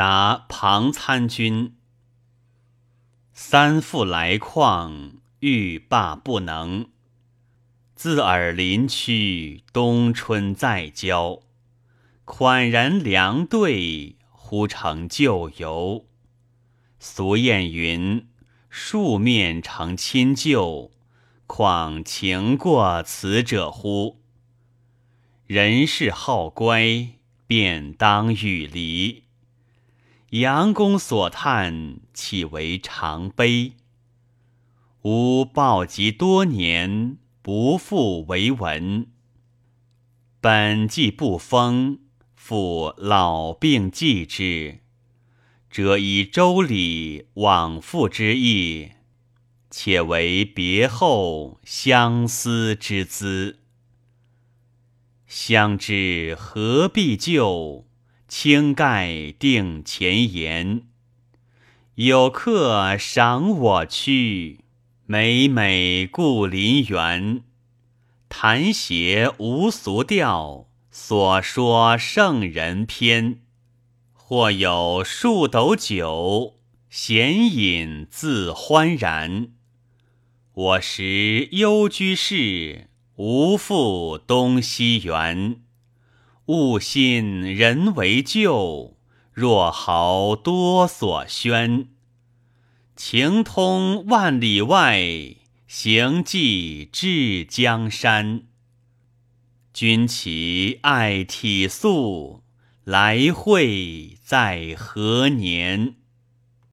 答庞参军：三父来况，欲罢不能。自尔临区，冬春在郊，款然良对，忽成旧游。俗谚云：“数面成亲旧，况情过此者乎？”人世好乖，便当与离。杨公所叹，岂为常悲？吾报疾多年，不复为闻。本既不封，复老病继之，则以周礼往复之意，且为别后相思之资。相知何必旧？清盖定前言。有客赏我去，每每故林园。弹谐无俗调，所说圣人篇。或有数斗酒，闲饮自欢然。我时幽居士，无复东西园。物信人为旧，若豪多所宣。情通万里外，行迹至江山。君其爱体素，来会在何年？